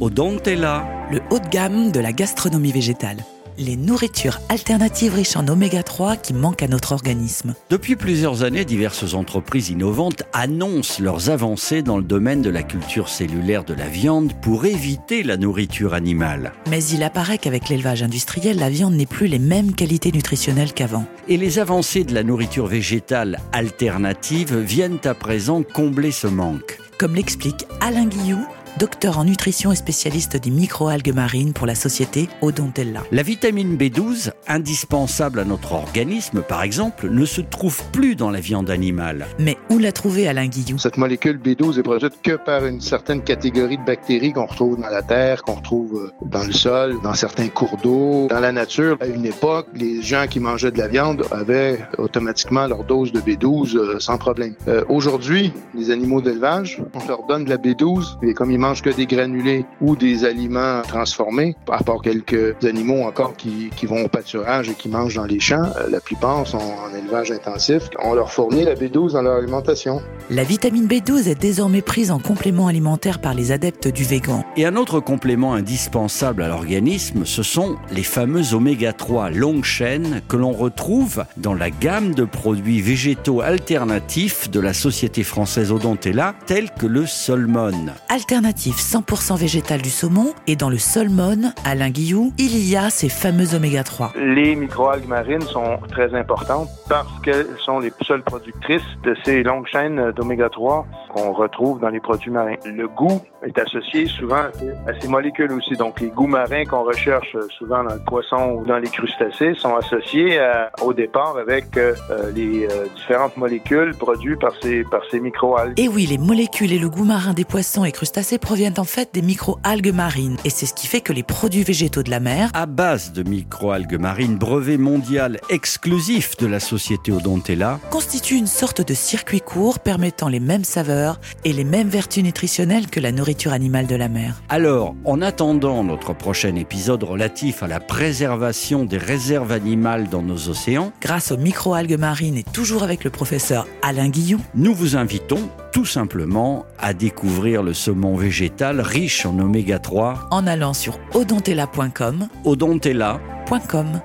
Odontella. le haut de gamme de la gastronomie végétale. Les nourritures alternatives riches en oméga 3 qui manquent à notre organisme. Depuis plusieurs années, diverses entreprises innovantes annoncent leurs avancées dans le domaine de la culture cellulaire de la viande pour éviter la nourriture animale. Mais il apparaît qu'avec l'élevage industriel, la viande n'est plus les mêmes qualités nutritionnelles qu'avant. Et les avancées de la nourriture végétale alternative viennent à présent combler ce manque. Comme l'explique Alain Guillou, docteur en nutrition et spécialiste des microalgues marines pour la société Odontella. La vitamine B12, indispensable à notre organisme par exemple, ne se trouve plus dans la viande animale. Mais où l'a trouvé Alain Guillou? Cette molécule B12 est produite que par une certaine catégorie de bactéries qu'on retrouve dans la terre, qu'on retrouve euh, dans le sol, dans certains cours d'eau, dans la nature. À une époque, les gens qui mangeaient de la viande avaient automatiquement leur dose de B12 euh, sans problème. Euh, Aujourd'hui, les animaux d'élevage, on leur donne de la B12 et comme ils mangent que des granulés ou des aliments transformés, à part quelques animaux encore qui, qui vont au pâturage et qui mangent dans les champs, euh, la plupart sont en élevage intensif. On leur fournit la B12 dans leur alimentation. La vitamine B12 est désormais prise en complément alimentaire par les adeptes du végan. Et un autre complément indispensable à l'organisme, ce sont les fameux oméga 3 longue chaîne que l'on retrouve dans la gamme de produits végétaux alternatifs de la société française Odontella, tels que le Solmon. Alternative 100% végétale du saumon et dans le salmon, Alain Guillou, il y a ces fameux oméga 3. Les microalgues marines sont très importantes parce qu'elles sont les seules productrices de ces longues chaînes d'oméga 3 qu'on retrouve dans les produits marins. Le goût est associé souvent à ces molécules aussi. Donc, les goûts marins qu'on recherche souvent dans le poisson ou dans les crustacés sont associés à- au départ avec euh, euh, les euh, différentes molécules produites par ces, par ces microalgues. Et oui, les molécules et le goût marin des poissons et crustacés proviennent en fait des micro-algues marines. Et c'est ce qui fait que les produits végétaux de la mer À base de microalgues marines, brevet mondial exclusif de la société Odontella, constituent une sorte de circuit court permettant les mêmes saveurs et les mêmes vertus nutritionnelles que la nourriture animale de la mer. Alors, en attendant notre prochain épisode relatif à la préservation des réserves animales dans nos océans, Grâce aux micro-algues marines et toujours avec le professeur Alain Guillou, nous vous invitons tout simplement à découvrir le saumon végétal riche en oméga 3, en allant sur odontella.com, Odontella. .com.